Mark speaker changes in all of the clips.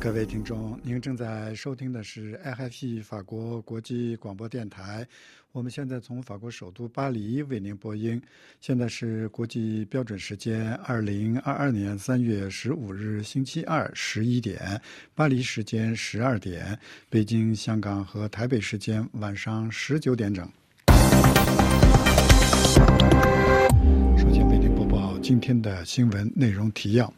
Speaker 1: 各位听众，您正在收听的是 IFP 法国国际广播电台。我们现在从法国首都巴黎为您播音。现在是国际标准时间二零二二年三月十五日星期二十一点，巴黎时间十二点，北京、香港和台北时间晚上十九点整。首先为您播报今天的新闻内容提要。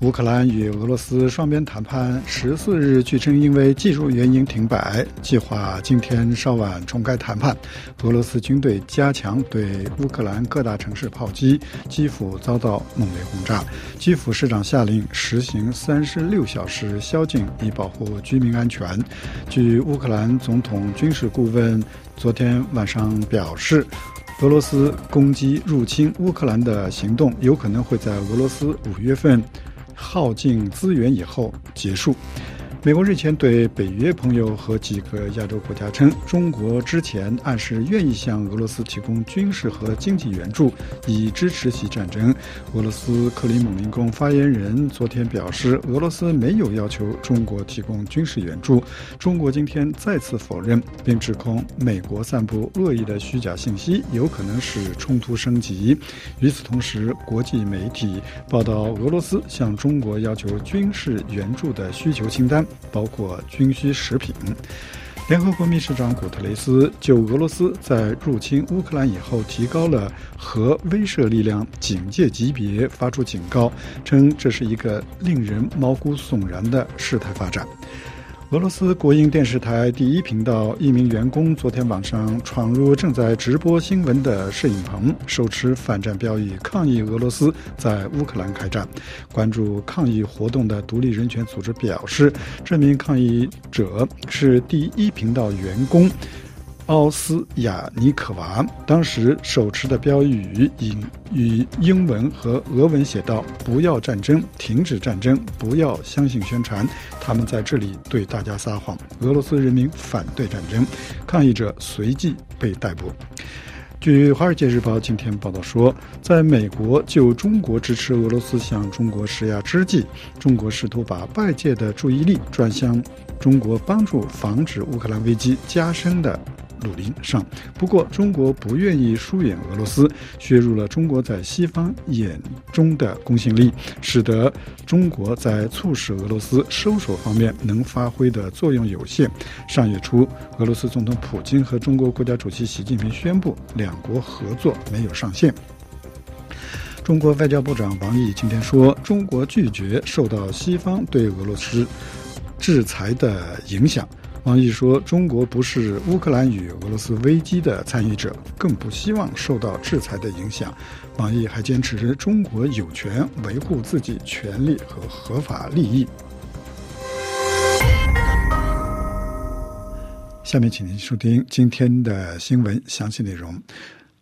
Speaker 1: 乌克兰与俄罗斯双边谈判十四日据称因为技术原因停摆，计划今天稍晚重开谈判。俄罗斯军队加强对乌克兰各大城市炮击，基辅遭到猛烈轰炸。基辅市长下令实行三十六小时宵禁，以保护居民安全。据乌克兰总统军事顾问昨天晚上表示，俄罗斯攻击入侵乌克兰的行动有可能会在俄罗斯五月份。耗尽资源以后结束。美国日前对北约朋友和几个亚洲国家称，中国之前暗示愿意向俄罗斯提供军事和经济援助，以支持其战争。俄罗斯克里姆林宫发言人昨天表示，俄罗斯没有要求中国提供军事援助。中国今天再次否认，并指控美国散布恶意的虚假信息，有可能使冲突升级。与此同时，国际媒体报道，俄罗斯向中国要求军事援助的需求清单。包括军需食品。联合国秘书长古特雷斯就俄罗斯在入侵乌克兰以后提高了核威慑力量警戒级别，发出警告，称这是一个令人毛骨悚然的事态发展。俄罗斯国营电视台第一频道一名员工昨天晚上闯入正在直播新闻的摄影棚，手持反战标语抗议俄罗斯在乌克兰开战。关注抗议活动的独立人权组织表示，这名抗议者是第一频道员工。奥斯亚尼可娃当时手持的标语以与英文和俄文写道：“不要战争，停止战争，不要相信宣传，他们在这里对大家撒谎。俄罗斯人民反对战争。”抗议者随即被逮捕。据《华尔街日报》今天报道说，在美国就中国支持俄罗斯向中国施压之际，中国试图把外界的注意力转向中国帮助防止乌克兰危机加深的。鲁林上，不过中国不愿意疏远俄罗斯，削弱了中国在西方眼中的公信力，使得中国在促使俄罗斯收手方面能发挥的作用有限。上月初，俄罗斯总统普京和中国国家主席习近平宣布，两国合作没有上限。中国外交部长王毅今天说，中国拒绝受到西方对俄罗斯制裁的影响。王毅说：“中国不是乌克兰与俄罗斯危机的参与者，更不希望受到制裁的影响。”王毅还坚持中国有权维护自己权利和合法利益。下面，请您收听今天的新闻详细内容。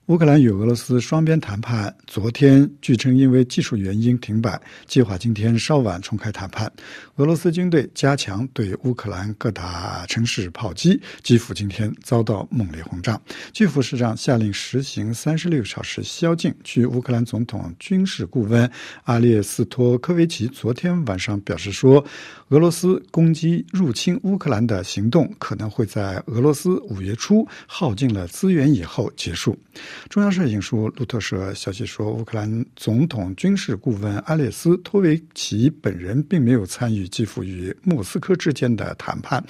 Speaker 1: 乌克兰与俄罗斯双边谈判昨天据称因为技术原因停摆，计划今天稍晚重开谈判。俄罗斯军队加强对乌克兰各大城市炮击，基辅今天遭到猛烈轰炸。基辅市长下令实行三十六小时宵禁。据乌克兰总统军事顾问阿列斯托科维奇昨天晚上表示说，俄罗斯攻击入侵乌克兰的行动可能会在俄罗斯五月初耗尽了资源以后结束。中央社引述路透社消息说，乌克兰总统军事顾问阿列斯托维奇本人并没有参与基辅与莫斯科之间的谈判，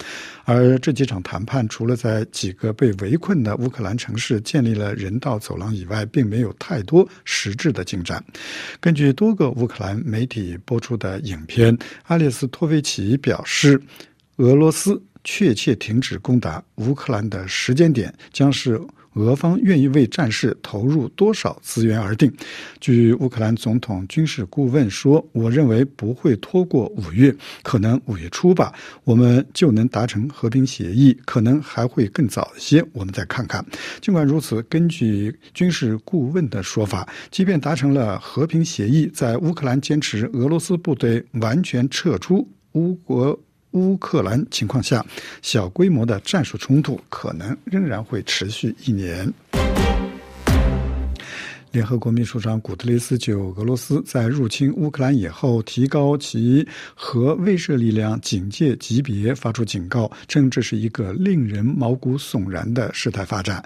Speaker 1: 而这几场谈判除了在几个被围困的乌克兰城市建立了人道走廊以外，并没有太多实质的进展。根据多个乌克兰媒体播出的影片，阿列斯托维奇表示，俄罗斯确切停止攻打乌克兰的时间点将是。俄方愿意为战事投入多少资源而定。据乌克兰总统军事顾问说：“我认为不会拖过五月，可能五月初吧，我们就能达成和平协议，可能还会更早些。我们再看看。”尽管如此，根据军事顾问的说法，即便达成了和平协议，在乌克兰坚持俄罗斯部队完全撤出乌国。乌克兰情况下，小规模的战术冲突可能仍然会持续一年。联合国秘书长古特雷斯就俄罗斯在入侵乌克兰以后提高其核威慑力量警戒级别发出警告，称这是一个令人毛骨悚然的事态发展。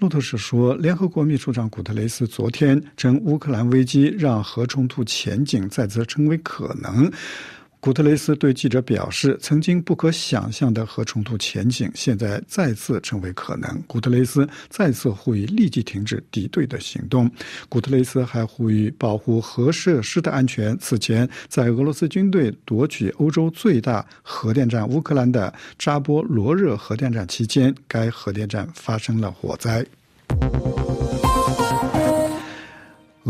Speaker 1: 路透社说，联合国秘书长古特雷斯昨天称，乌克兰危机让核冲突前景再次成为可能。古特雷斯对记者表示：“曾经不可想象的核冲突前景，现在再次成为可能。”古特雷斯再次呼吁立即停止敌对的行动。古特雷斯还呼吁保护核设施的安全。此前，在俄罗斯军队夺取欧洲最大核电站乌克兰的扎波罗热核电站期间，该核电站发生了火灾。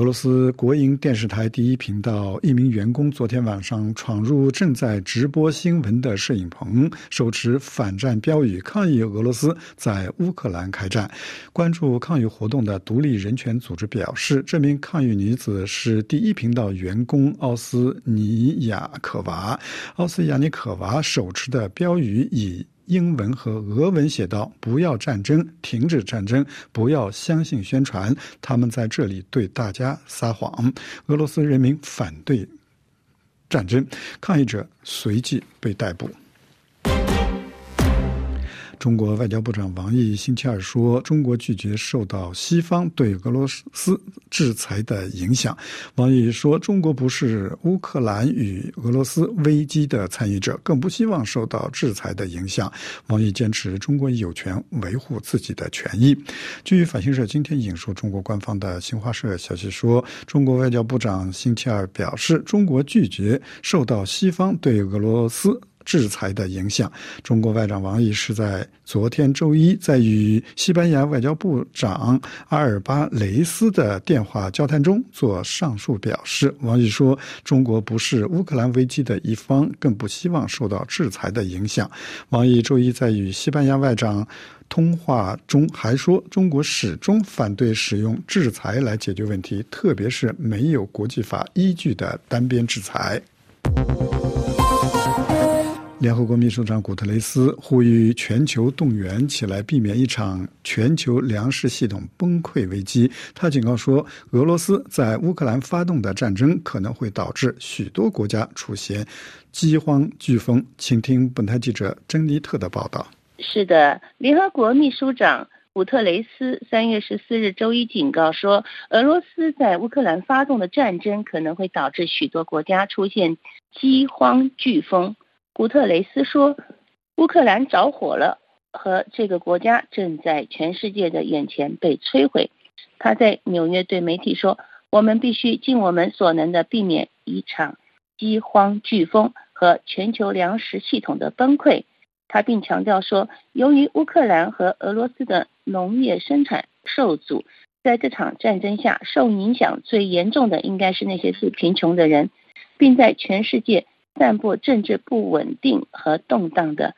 Speaker 1: 俄罗斯国营电视台第一频道一名员工昨天晚上闯入正在直播新闻的摄影棚，手持反战标语抗议俄罗斯在乌克兰开战。关注抗议活动的独立人权组织表示，这名抗议女子是第一频道员工奥斯尼亚可娃。奥斯亚尼可娃手持的标语以。英文和俄文写道：“不要战争，停止战争，不要相信宣传，他们在这里对大家撒谎。”俄罗斯人民反对战争，抗议者随即被逮捕。中国外交部长王毅星期二说：“中国拒绝受到西方对俄罗斯制裁的影响。”王毅说：“中国不是乌克兰与俄罗斯危机的参与者，更不希望受到制裁的影响。”王毅坚持中国有权维护自己的权益。据法新社今天引述中国官方的新华社消息说，中国外交部长星期二表示：“中国拒绝受到西方对俄罗斯。”制裁的影响。中国外长王毅是在昨天周一在与西班牙外交部长阿尔巴雷斯的电话交谈中做上述表示。王毅说：“中国不是乌克兰危机的一方，更不希望受到制裁的影响。”王毅周一在与西班牙外长通话中还说：“中国始终反对使用制裁来解决问题，特别是没有国际法依据的单边制裁。”联合国秘书长古特雷斯呼吁全球动员起来，避免一场全球粮食系统崩溃危机。他警告说，俄罗斯在乌克兰发动的战争可能会导致许多国家出现饥荒飓风。请听本台记者珍妮特的报道。
Speaker 2: 是的，联合国秘书长古特雷斯三月十四日周一警告说，俄罗斯在乌克兰发动的战争可能会导致许多国家出现饥荒飓风。古特雷斯说：“乌克兰着火了，和这个国家正在全世界的眼前被摧毁。”他在纽约对媒体说：“我们必须尽我们所能的避免一场饥荒飓风和全球粮食系统的崩溃。”他并强调说：“由于乌克兰和俄罗斯的农业生产受阻，在这场战争下受影响最严重的应该是那些最贫穷的人，并在全世界。”散布政治不稳定和动荡的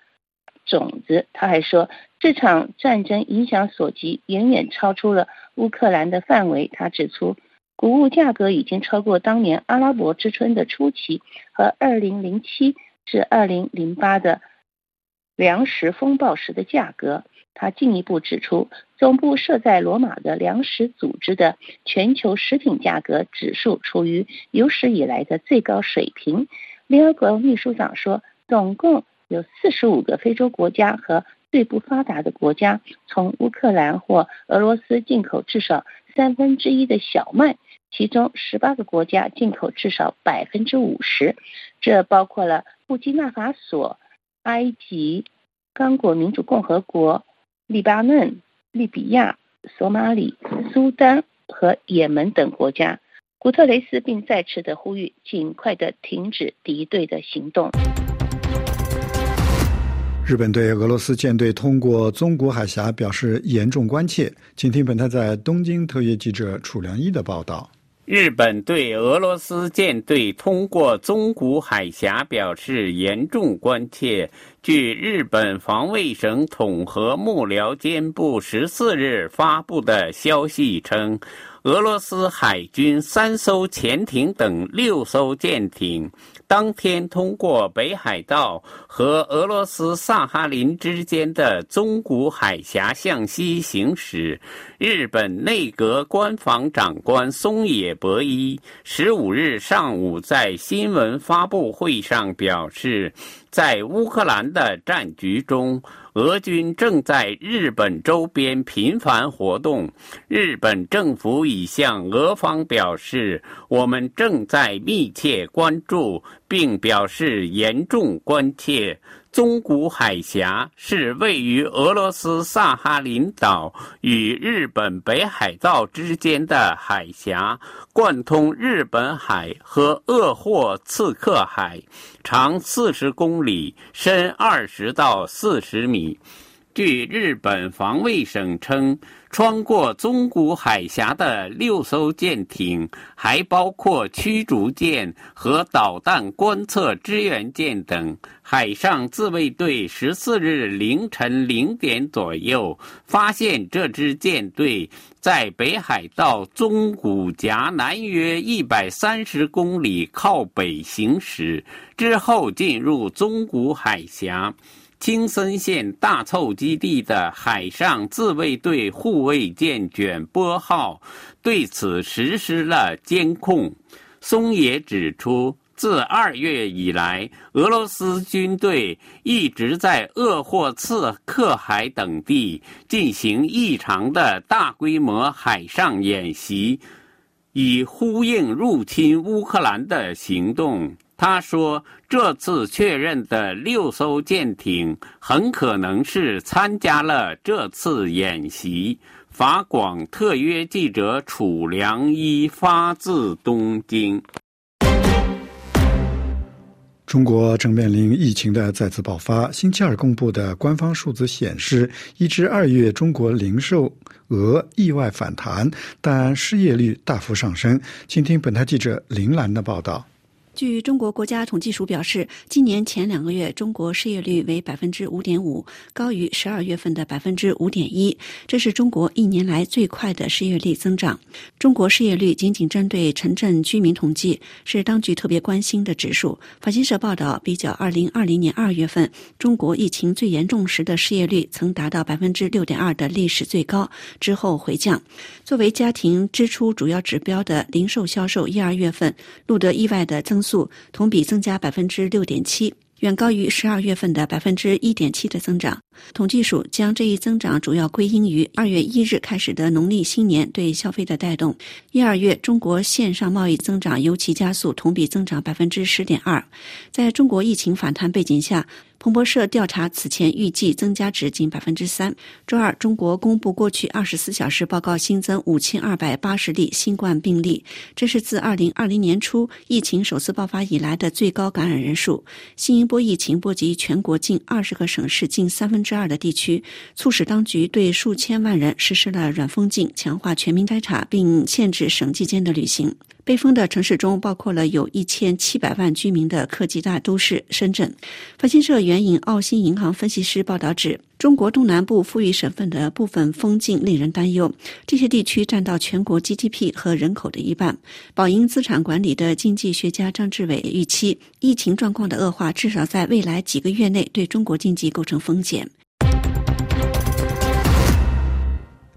Speaker 2: 种子。他还说，这场战争影响所及远远超出了乌克兰的范围。他指出，谷物价格已经超过当年阿拉伯之春的初期和2007至2008的粮食风暴时的价格。他进一步指出，总部设在罗马的粮食组织的全球食品价格指数处于有史以来的最高水平。联合国秘书长说，总共有四十五个非洲国家和最不发达的国家从乌克兰或俄罗斯进口至少三分之一的小麦，其中十八个国家进口至少百分之五十。这包括了布基纳法索、埃及、刚果民主共和国、黎巴嫩、利比亚、索马里、苏丹和也门等国家。古特雷斯并再次的呼吁，尽快的停止敌对的行动。
Speaker 1: 日本对俄罗斯舰队通过中国海峡表示严重关切。请听本台在东京特约记者楚良一的报道。
Speaker 3: 日本对俄罗斯舰队通过中国海峡表示严重关切。据日本防卫省统合幕僚监部十四日发布的消息称，俄罗斯海军三艘潜艇等六艘舰艇。当天通过北海道和俄罗斯萨哈林之间的宗谷海峡向西行驶。日本内阁官房长官松野博一十五日上午在新闻发布会上表示，在乌克兰的战局中。俄军正在日本周边频繁活动，日本政府已向俄方表示，我们正在密切关注，并表示严重关切。宗谷海峡是位于俄罗斯萨哈林岛与日本北海道之间的海峡，贯通日本海和鄂霍次克海，长四十公里，深二十到四十米。据日本防卫省称，穿过宗谷海峡的六艘舰艇，还包括驱逐舰和导弹观测支援舰等。海上自卫队十四日凌晨零点左右发现这支舰队在北海道宗谷夹南约一百三十公里靠北行驶，之后进入宗谷海峡。青森县大凑基地的海上自卫队护卫舰“卷波号”对此实施了监控。松野指出，自二月以来，俄罗斯军队一直在鄂霍次克海等地进行异常的大规模海上演习，以呼应入侵乌克兰的行动。他说：“这次确认的六艘舰艇很可能是参加了这次演习。”法广特约记者楚良一发自东京。
Speaker 1: 中国正面临疫情的再次爆发。星期二公布的官方数字显示，一至二月中国零售额意外反弹，但失业率大幅上升。请听本台记者林兰的报道。
Speaker 4: 据中国国家统计署表示，今年前两个月中国失业率为百分之五点五，高于十二月份的百分之五点一，这是中国一年来最快的失业率增长。中国失业率仅仅针对城镇居民统计，是当局特别关心的指数。法新社报道，比较二零二零年二月份中国疫情最严重时的失业率，曾达到百分之六点二的历史最高，之后回降。作为家庭支出主要指标的零售销售，一二月份录得意外的增。速同比增加百分之六点七，远高于十二月份的百分之一点七的增长。统计署将这一增长主要归因于二月一日开始的农历新年对消费的带动。一二月中国线上贸易增长尤其加速，同比增长百分之十点二。在中国疫情反弹背景下。彭博社调查此前预计增加值仅百分之三。周二，中国公布过去二十四小时报告新增五千二百八十例新冠病例，这是自二零二零年初疫情首次爆发以来的最高感染人数。新一波疫情波及全国近二十个省市近三分之二的地区，促使当局对数千万人实施了软封禁，强化全民筛查，并限制省际间的旅行。被封的城市中包括了有一千七百万居民的科技大都市深圳。法新社援引澳新银行分析师报道指，中国东南部富裕省份的部分封禁令人担忧，这些地区占到全国 GDP 和人口的一半。宝盈资产管理的经济学家张志伟预期，疫情状况的恶化至少在未来几个月内对中国经济构成风险。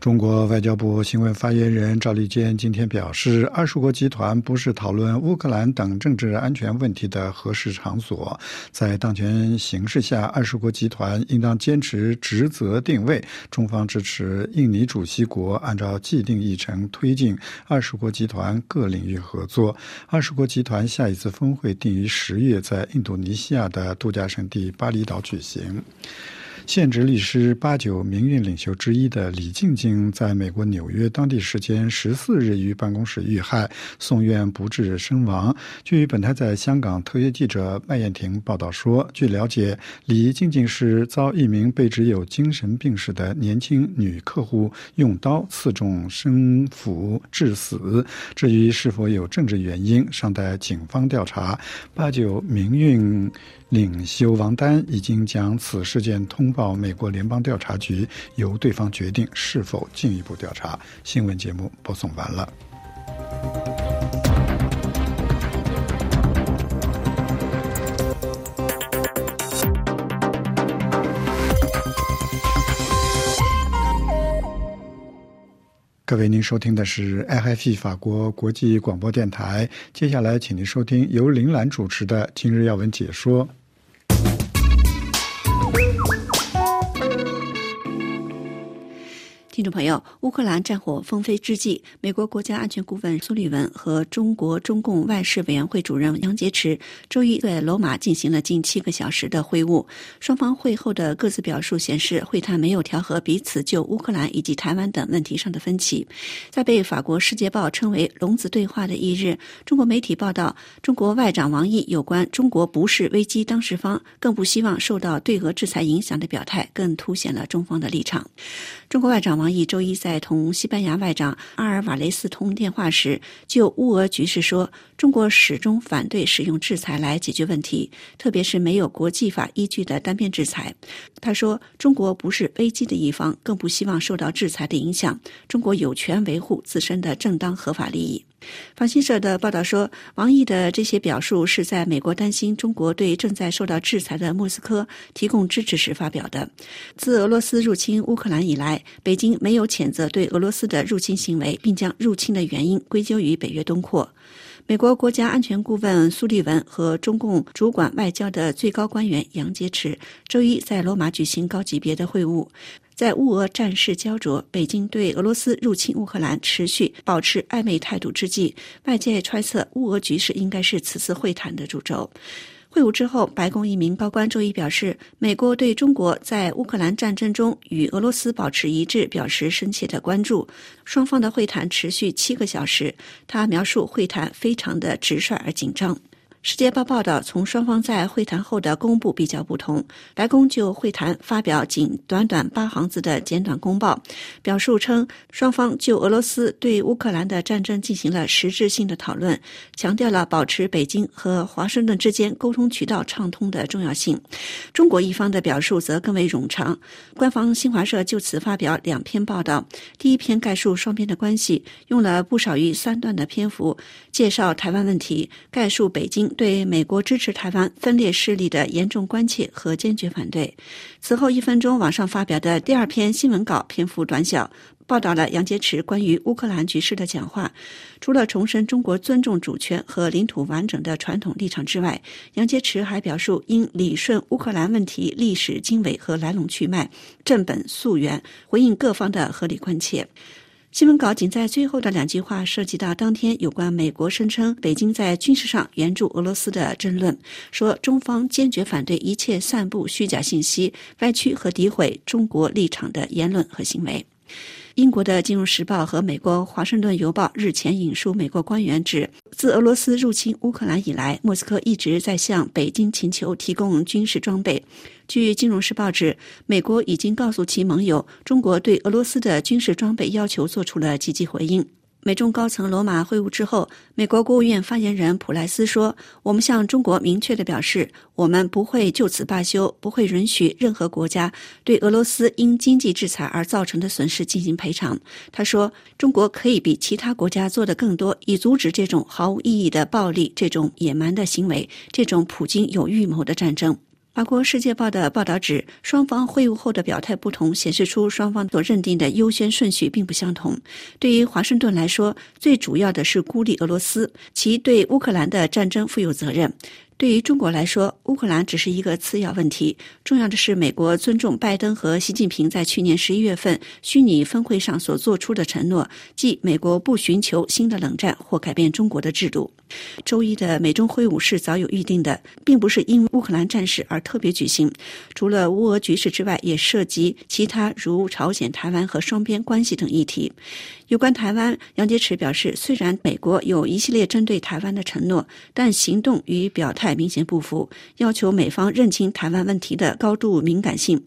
Speaker 1: 中国外交部新闻发言人赵立坚今天表示，二十国集团不是讨论乌克兰等政治安全问题的合适场所。在当前形势下，二十国集团应当坚持职责定位。中方支持印尼主席国按照既定议程推进二十国集团各领域合作。二十国集团下一次峰会定于十月在印度尼西亚的度假胜地巴厘岛举行。现职律师八九民运领袖之一的李静静，在美国纽约当地时间十四日于办公室遇害，送院不治身亡。据本台在香港特约记者麦燕婷报道说，据了解，李静静是遭一名被指有精神病史的年轻女客户用刀刺中身腹致死。至于是否有政治原因，尚待警方调查。八九民运。领袖王丹已经将此事件通报美国联邦调查局，由对方决定是否进一步调查。新闻节目播送完了。各位，您收听的是 IFI 法国国际广播电台。接下来，请您收听由林兰主持的《今日要闻》解说。
Speaker 4: 听众朋友，乌克兰战火纷飞之际，美国国家安全顾问苏利文和中国中共外事委员会主任杨洁篪周一在罗马进行了近七个小时的会晤。双方会后的各自表述显示，会谈没有调和彼此就乌克兰以及台湾等问题上的分歧。在被法国《世界报》称为“龙子对话”的一日，中国媒体报道，中国外长王毅有关中国不是危机当事方，更不希望受到对俄制裁影响的表态，更凸显了中方的立场。中国外长王毅周一在同西班牙外长阿尔瓦雷斯通电话时，就乌俄局势说：“中国始终反对使用制裁来解决问题，特别是没有国际法依据的单边制裁。”他说：“中国不是危机的一方，更不希望受到制裁的影响。中国有权维护自身的正当合法利益。”法新社的报道说，王毅的这些表述是在美国担心中国对正在受到制裁的莫斯科提供支持时发表的。自俄罗斯入侵乌克兰以来，北京没有谴责对俄罗斯的入侵行为，并将入侵的原因归咎于北约东扩。美国国家安全顾问苏利文和中共主管外交的最高官员杨洁篪周一在罗马举行高级别的会晤。在乌俄战事焦灼、北京对俄罗斯入侵乌克兰持续保持暧昧态度之际，外界揣测乌俄局势应该是此次会谈的主轴。会晤之后，白宫一名高官周一表示，美国对中国在乌克兰战争中与俄罗斯保持一致表示深切的关注。双方的会谈持续七个小时，他描述会谈非常的直率而紧张。《世界报》报道，从双方在会谈后的公布比较不同。白宫就会谈发表仅短短八行字的简短公报，表述称，双方就俄罗斯对乌克兰的战争进行了实质性的讨论，强调了保持北京和华盛顿之间沟通渠道畅通的重要性。中国一方的表述则更为冗长。官方新华社就此发表两篇报道，第一篇概述双边的关系，用了不少于三段的篇幅介绍台湾问题，概述北京。对美国支持台湾分裂势力的严重关切和坚决反对。此后一分钟，网上发表的第二篇新闻稿篇幅短小，报道了杨洁篪关于乌克兰局势的讲话。除了重申中国尊重主权和领土完整的传统立场之外，杨洁篪还表述应理顺乌克兰问题历史经纬和来龙去脉，正本溯源，回应各方的合理关切。新闻稿仅在最后的两句话涉及到当天有关美国声称北京在军事上援助俄罗斯的争论，说中方坚决反对一切散布虚假信息、歪曲和诋毁中国立场的言论和行为。英国的《金融时报》和美国《华盛顿邮报》日前引述美国官员指，自俄罗斯入侵乌克兰以来，莫斯科一直在向北京请求提供军事装备。据《金融时报》指，美国已经告诉其盟友，中国对俄罗斯的军事装备要求做出了积极回应。美中高层罗马会晤之后，美国国务院发言人普莱斯说：“我们向中国明确的表示，我们不会就此罢休，不会允许任何国家对俄罗斯因经济制裁而造成的损失进行赔偿。”他说：“中国可以比其他国家做得更多，以阻止这种毫无意义的暴力、这种野蛮的行为、这种普京有预谋的战争。”法国《世界报》的报道指，双方会晤后的表态不同，显示出双方所认定的优先顺序并不相同。对于华盛顿来说，最主要的是孤立俄罗斯，其对乌克兰的战争负有责任。对于中国来说，乌克兰只是一个次要问题，重要的是美国尊重拜登和习近平在去年十一月份虚拟峰会上所做出的承诺，即美国不寻求新的冷战或改变中国的制度。周一的美中会晤是早有预定的，并不是因乌克兰战事而特别举行。除了乌俄局势之外，也涉及其他如朝鲜、台湾和双边关系等议题。有关台湾，杨洁篪表示，虽然美国有一系列针对台湾的承诺，但行动与表态明显不符，要求美方认清台湾问题的高度敏感性。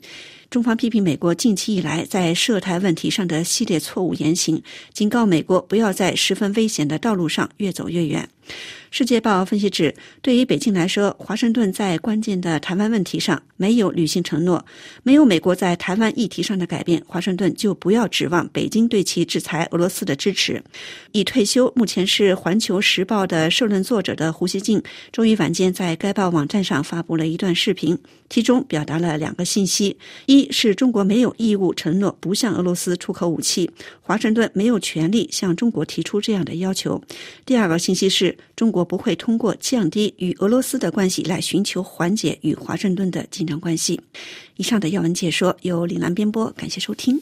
Speaker 4: 中方批评美国近期以来在涉台问题上的系列错误言行，警告美国不要在十分危险的道路上越走越远。世界报分析指，对于北京来说，华盛顿在关键的台湾问题上没有履行承诺，没有美国在台湾议题上的改变，华盛顿就不要指望北京对其制裁俄罗斯的支持。已退休，目前是《环球时报》的社论作者的胡锡进，周一晚间在该报网站上发布了一段视频，其中表达了两个信息：一是中国没有义务承诺不向俄罗斯出口武器，华盛顿没有权利向中国提出这样的要求；第二个信息是中国。不会通过降低与俄罗斯的关系来寻求缓解与华盛顿的紧张关系。以上的要闻解说由李兰编播，感谢收听。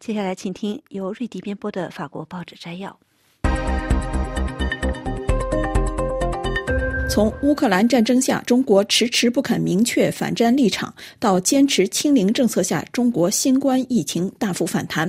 Speaker 4: 接下来，请听由瑞迪编播的法国报纸摘要。
Speaker 5: 从乌克兰战争下中国迟迟不肯明确反战立场，到坚持清零政策下中国新冠疫情大幅反弹，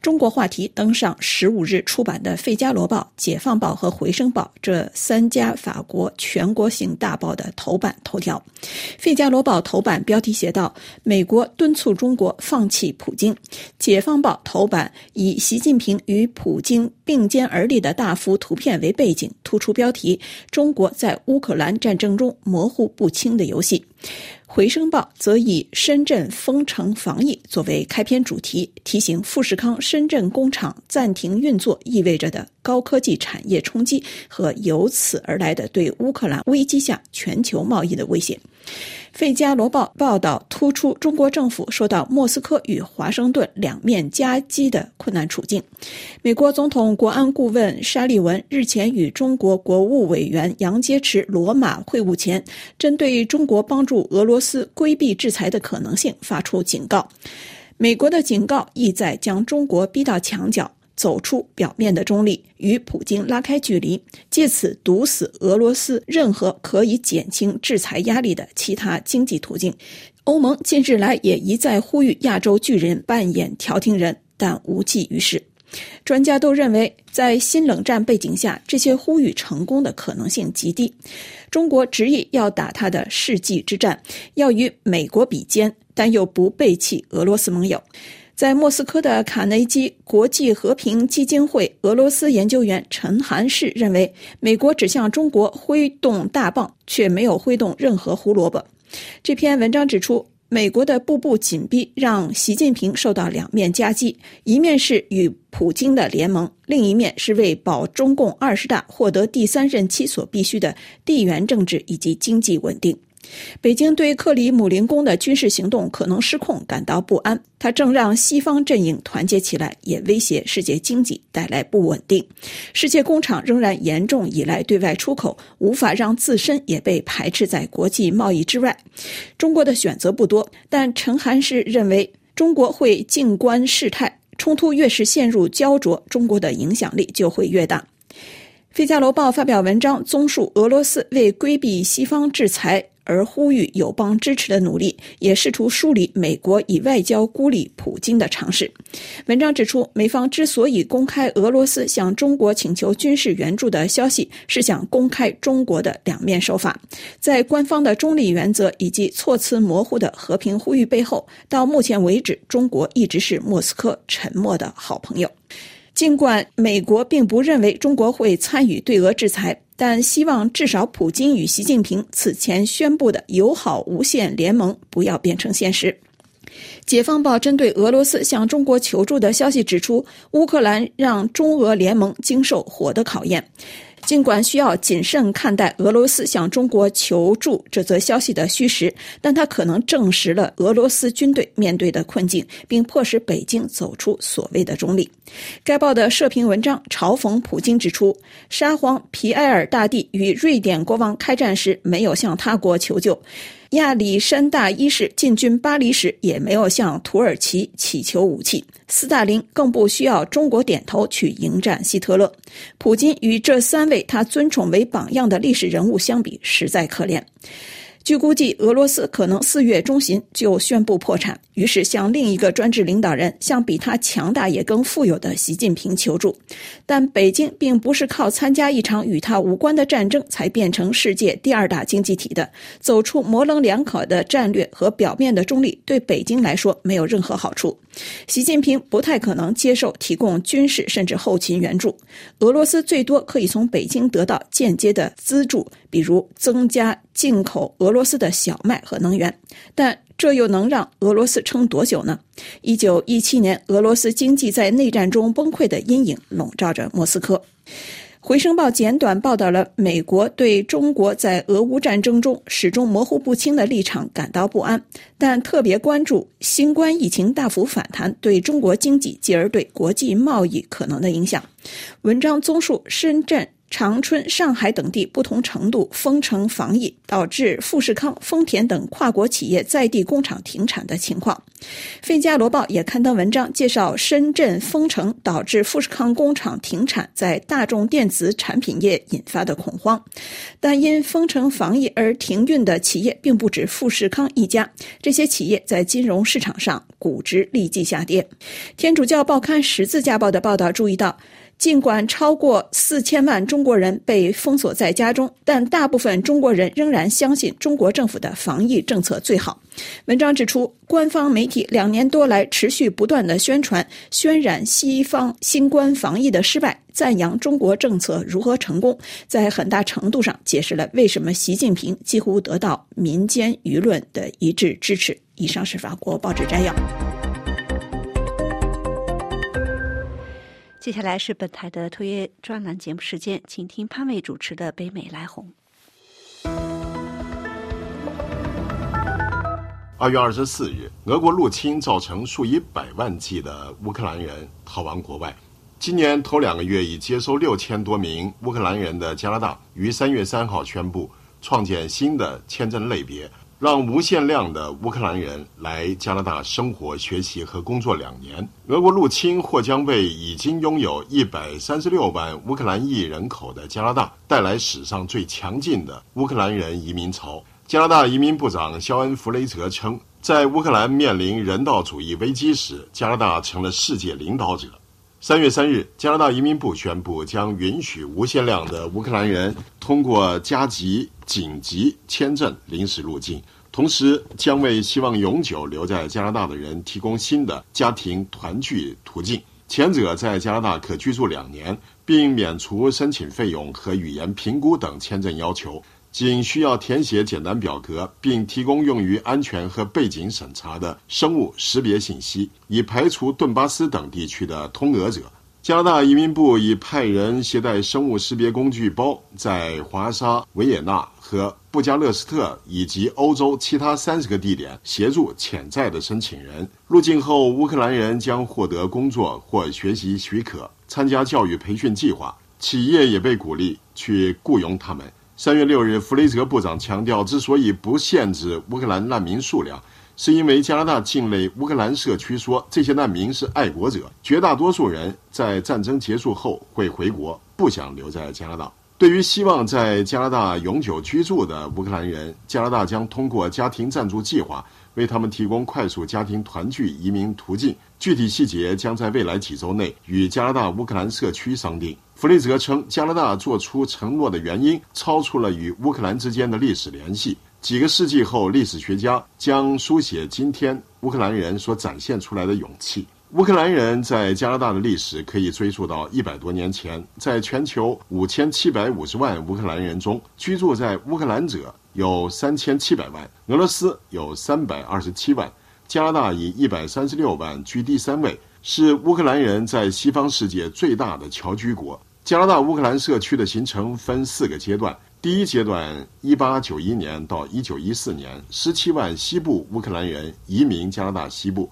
Speaker 5: 中国话题登上十五日出版的《费加罗报》《解放报》和《回声报》这三家法国全国性大报的头版头条。《费加罗报》头版标题写道：“美国敦促中国放弃普京。”《解放报》头版以习近平与普京并肩而立的大幅图片为背景，突出标题：“中国在乌。”乌克兰战争中模糊不清的游戏，《回声报》则以深圳封城防疫作为开篇主题，提醒富士康深圳工厂暂停运作意味着的高科技产业冲击和由此而来的对乌克兰危机下全球贸易的威胁。《费加罗报》报道突出中国政府受到莫斯科与华盛顿两面夹击的困难处境。美国总统国安顾问沙利文日前与中国国务委员杨洁篪罗马会晤前，针对中国帮助俄罗斯规避制裁的可能性发出警告。美国的警告意在将中国逼到墙角。走出表面的中立，与普京拉开距离，借此堵死俄罗斯任何可以减轻制裁压力的其他经济途径。欧盟近日来也一再呼吁亚洲巨人扮演调停人，但无济于事。专家都认为，在新冷战背景下，这些呼吁成功的可能性极低。中国执意要打他的世纪之战，要与美国比肩，但又不背弃俄罗斯盟友。在莫斯科的卡内基国际和平基金会俄罗斯研究员陈涵士认为，美国只向中国挥动大棒，却没有挥动任何胡萝卜。这篇文章指出，美国的步步紧逼让习近平受到两面夹击：一面是与普京的联盟，另一面是为保中共二十大获得第三任期所必须的地缘政治以及经济稳定。北京对克里姆林宫的军事行动可能失控感到不安，它正让西方阵营团结起来，也威胁世界经济带来不稳定。世界工厂仍然严重依赖对外出口，无法让自身也被排斥在国际贸易之外。中国的选择不多，但陈涵是认为中国会静观事态，冲突越是陷入焦灼，中国的影响力就会越大。《费加罗报》发表文章，综述俄罗斯为规避西方制裁而呼吁友邦支持的努力，也试图梳理美国以外交孤立普京的尝试。文章指出，美方之所以公开俄罗斯向中国请求军事援助的消息，是想公开中国的两面手法。在官方的中立原则以及措辞模糊的和平呼吁背后，到目前为止，中国一直是莫斯科沉默的好朋友。尽管美国并不认为中国会参与对俄制裁，但希望至少普京与习近平此前宣布的友好无限联盟不要变成现实。解放报针对俄罗斯向中国求助的消息指出，乌克兰让中俄联盟经受火的考验。尽管需要谨慎看待俄罗斯向中国求助这则消息的虚实，但它可能证实了俄罗斯军队面对的困境，并迫使北京走出所谓的中立。该报的社评文章嘲讽普京，指出沙皇皮埃尔大帝与瑞典国王开战时没有向他国求救。亚历山大一世进军巴黎时，也没有向土耳其乞求武器。斯大林更不需要中国点头去迎战希特勒。普京与这三位他尊崇为榜样的历史人物相比，实在可怜。据估计，俄罗斯可能四月中旬就宣布破产，于是向另一个专制领导人，向比他强大也更富有的习近平求助。但北京并不是靠参加一场与他无关的战争才变成世界第二大经济体的。走出模棱两可的战略和表面的中立，对北京来说没有任何好处。习近平不太可能接受提供军事甚至后勤援助。俄罗斯最多可以从北京得到间接的资助，比如增加进口俄罗斯的小麦和能源。但这又能让俄罗斯撑多久呢？一九一七年，俄罗斯经济在内战中崩溃的阴影笼罩着莫斯科。《回声报》简短报道了美国对中国在俄乌战争中始终模糊不清的立场感到不安，但特别关注新冠疫情大幅反弹对中国经济继而对国际贸易可能的影响。文章综述深圳。长春、上海等地不同程度封城防疫，导致富士康、丰田等跨国企业在地工厂停产的情况。《费加罗报》也刊登文章介绍深圳封城导致富士康工厂停产在大众电子产品业引发的恐慌。但因封城防疫而停运的企业并不止富士康一家，这些企业在金融市场上估值立即下跌。天主教报刊《十字架报》的报道注意到。尽管超过四千万中国人被封锁在家中，但大部分中国人仍然相信中国政府的防疫政策最好。文章指出，官方媒体两年多来持续不断的宣传、渲染西方新冠防疫的失败，赞扬中国政策如何成功，在很大程度上解释了为什么习近平几乎得到民间舆论的一致支持。以上是法国报纸摘要。
Speaker 4: 接下来是本台的特约专栏节目时间，请听潘伟主持的《北美来红》。
Speaker 6: 二月二十四日，俄国入侵造成数以百万计的乌克兰人逃亡国外。今年头两个月已接收六千多名乌克兰人的加拿大，于三月三号宣布创建新的签证类别。让无限量的乌克兰人来加拿大生活、学习和工作两年。俄国入侵或将为已经拥有一百三十六万乌克兰裔人口的加拿大带来史上最强劲的乌克兰人移民潮。加拿大移民部长肖恩·弗雷泽称，在乌克兰面临人道主义危机时，加拿大成了世界领导者。三月三日，加拿大移民部宣布将允许无限量的乌克兰人通过加急紧急签证临时入境，同时将为希望永久留在加拿大的人提供新的家庭团聚途径。前者在加拿大可居住两年，并免除申请费用和语言评估等签证要求。仅需要填写简单表格，并提供用于安全和背景审查的生物识别信息，以排除顿巴斯等地区的通俄者。加拿大移民部已派人携带生物识别工具包，在华沙、维也纳和布加勒斯特以及欧洲其他三十个地点协助潜在的申请人入境后，乌克兰人将获得工作或学习许可，参加教育培训计划。企业也被鼓励去雇佣他们。三月六日，弗雷泽部长强调，之所以不限制乌克兰难民数量，是因为加拿大境内乌克兰社区说这些难民是爱国者，绝大多数人在战争结束后会回国，不想留在加拿大。对于希望在加拿大永久居住的乌克兰人，加拿大将通过家庭赞助计划为他们提供快速家庭团聚移民途径。具体细节将在未来几周内与加拿大乌克兰社区商定。弗雷泽称，加拿大做出承诺的原因超出了与乌克兰之间的历史联系。几个世纪后，历史学家将书写今天乌克兰人所展现出来的勇气。乌克兰人在加拿大的历史可以追溯到一百多年前。在全球五千七百五十万乌克兰人中，居住在乌克兰者有三千七百万，俄罗斯有三百二十七万，加拿大以一百三十六万居第三位，是乌克兰人在西方世界最大的侨居国。加拿大乌克兰社区的形成分四个阶段。第一阶段，一八九一年到一九一四年，十七万西部乌克兰人移民加拿大西部。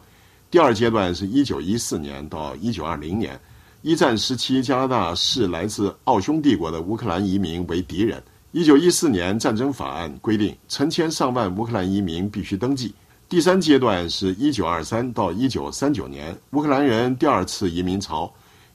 Speaker 6: 第二阶段是一九一四年到一九二零年，一战时期加拿大视来自奥匈帝国的乌克兰移民为敌人。一九一四年战争法案规定，成千上万乌克兰移民必须登记。第三阶段是一九二三到一九三九年，乌克兰人第二次移民潮。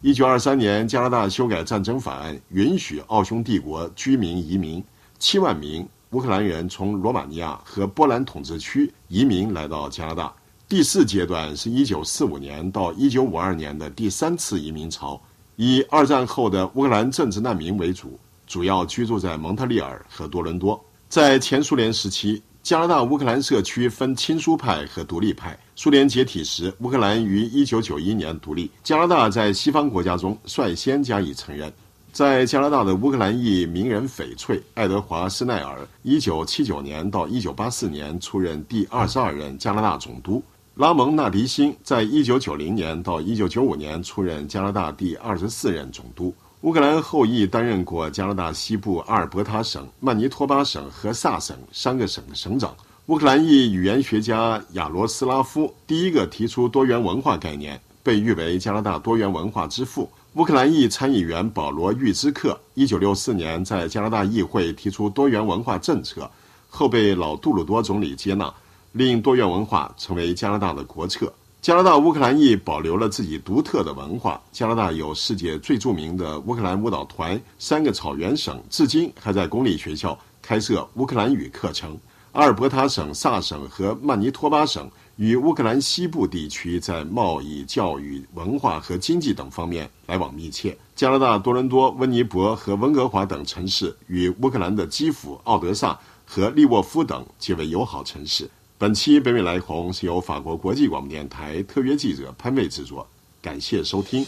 Speaker 6: 一九二三年，加拿大修改战争法案，允许奥匈帝国居民移民，七万名乌克兰人从罗马尼亚和波兰统治区移民来到加拿大。第四阶段是一九四五年到一九五二年的第三次移民潮，以二战后的乌克兰政治难民为主，主要居住在蒙特利尔和多伦多。在前苏联时期，加拿大乌克兰社区分亲苏派和独立派。苏联解体时，乌克兰于一九九一年独立，加拿大在西方国家中率先加以承认。在加拿大的乌克兰裔名人翡翠爱德华·施奈尔，一九七九年到一九八四年出任第二十二任加拿大总督。拉蒙·纳迪辛在一九九零年到一九九五年出任加拿大第二十四任总督。乌克兰后裔担任过加拿大西部阿尔伯塔省、曼尼托巴省和萨省三个省的省长。乌克兰裔语言学家亚罗斯拉夫第一个提出多元文化概念，被誉为加拿大多元文化之父。乌克兰裔参议员保罗·玉兹克一九六四年在加拿大议会提出多元文化政策，后被老杜鲁多总理接纳。令多元文化成为加拿大的国策。加拿大乌克兰裔保留了自己独特的文化。加拿大有世界最著名的乌克兰舞蹈团，三个草原省至今还在公立学校开设乌克兰语课程。阿尔伯塔省、萨省和曼尼托巴省与乌克兰西部地区在贸易、教育、文化和经济等方面来往密切。加拿大多伦多、温尼伯和温哥华等城市与乌克兰的基辅、奥德萨和利沃夫等结为友好城市。本期北美来红是由法国国际广播电台特约记者潘卫制作，感谢收听。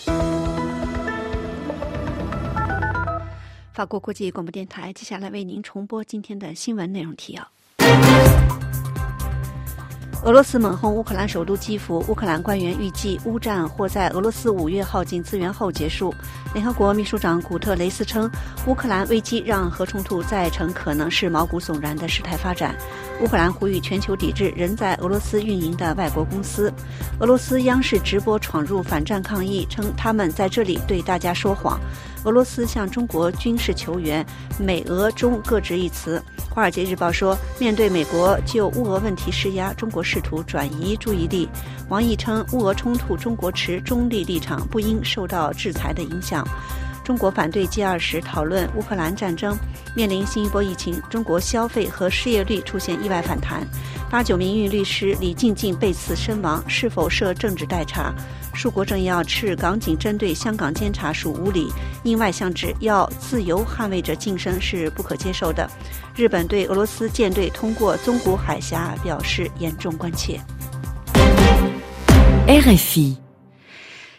Speaker 4: 法国国际广播电台接下来为您重播今天的新闻内容提要。俄罗斯猛轰乌克兰首都基辅，乌克兰官员预计乌战或在俄罗斯五月耗尽资源后结束。联合国秘书长古特雷斯称，乌克兰危机让核冲突再成可能是毛骨悚然的事态发展。乌克兰呼吁全球抵制仍在俄罗斯运营的外国公司。俄罗斯央视直播闯入反战抗议，称他们在这里对大家说谎。俄罗斯向中国军事求援，美俄中各执一词。《华尔街日报》说，面对美国就乌俄问题施压，中国试图转移注意力。王毅称，乌俄冲突中国持中立立场，不应受到制裁的影响。中国反对 G 二十讨论乌克兰战争，面临新一波疫情，中国消费和失业率出现意外反弹。八九名誉律师李静静被刺身亡，是否涉政治代查？数国政要斥港警针对香港监察属无理，因外向指要自由捍卫者晋升是不可接受的。日本对俄罗斯舰队通过宗谷海峡表示严重关切。
Speaker 7: RFI，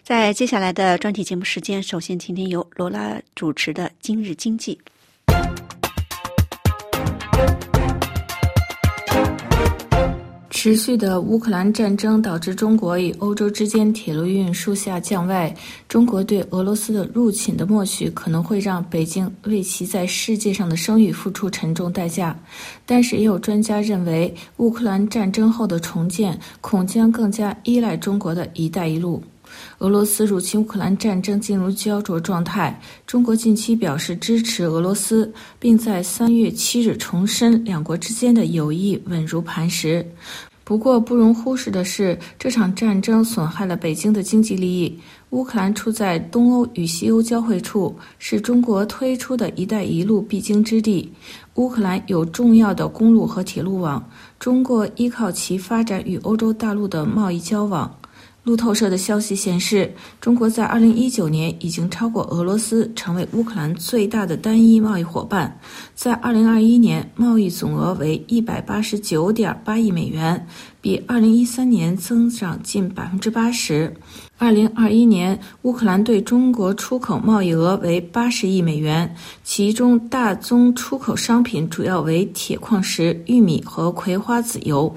Speaker 4: 在接下来的专题节目时间，首先请听由罗拉主持的《今日经济》。
Speaker 7: 持续的乌克兰战争导致中国与欧洲之间铁路运输下降外，中国对俄罗斯的入侵的默许可能会让北京为其在世界上的声誉付出沉重代价。但是，也有专家认为，乌克兰战争后的重建恐将更加依赖中国的一带一路。俄罗斯入侵乌克兰战争进入焦灼状态，中国近期表示支持俄罗斯，并在三月七日重申两国之间的友谊稳如磐石。不过，不容忽视的是，这场战争损害了北京的经济利益。乌克兰处在东欧与西欧交汇处，是中国推出的一带一路必经之地。乌克兰有重要的公路和铁路网，中国依靠其发展与欧洲大陆的贸易交往。路透社的消息显示，中国在2019年已经超过俄罗斯，成为乌克兰最大的单一贸易伙伴。在2021年，贸易总额为189.8亿美元，比2013年增长近80%。二零二一年，乌克兰对中国出口贸易额为八十亿美元，其中大宗出口商品主要为铁矿石、玉米和葵花籽油。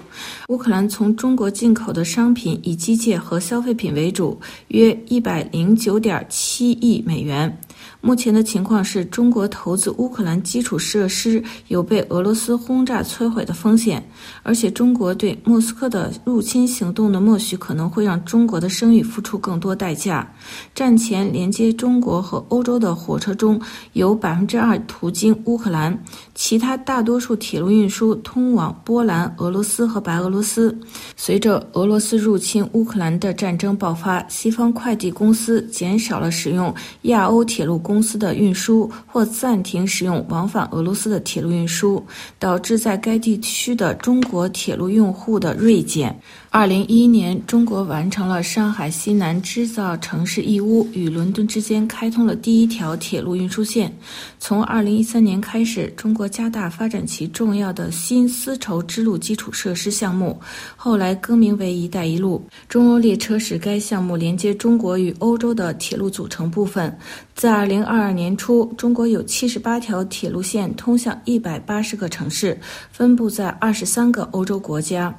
Speaker 7: 乌克兰从中国进口的商品以机械和消费品为主，约一百零九点七亿美元。目前的情况是中国投资乌克兰基础设施有被俄罗斯轰炸摧毁的风险，而且中国对莫斯科的入侵行动的默许可能会让中国的声誉付出更多代价。战前连接中国和欧洲的火车中有百分之二途经乌克兰，其他大多数铁路运输通往波兰、俄罗斯和白俄罗斯。随着俄罗斯入侵乌克兰的战争爆发，西方快递公司减少了使用亚欧铁路。公司的运输，或暂停使用往返俄罗斯的铁路运输，导致在该地区的中国铁路用户的锐减。二零一一年，中国完成了上海西南制造城市义乌与伦敦之间开通了第一条铁路运输线。从二零一三年开始，中国加大发展其重要的新丝绸之路基础设施项目，后来更名为“一带一路”。中欧列车是该项目连接中国与欧洲的铁路组成部分。在二零二二年初，中国有七十八条铁路线通向一百八十个城市，分布在二十三个欧洲国家。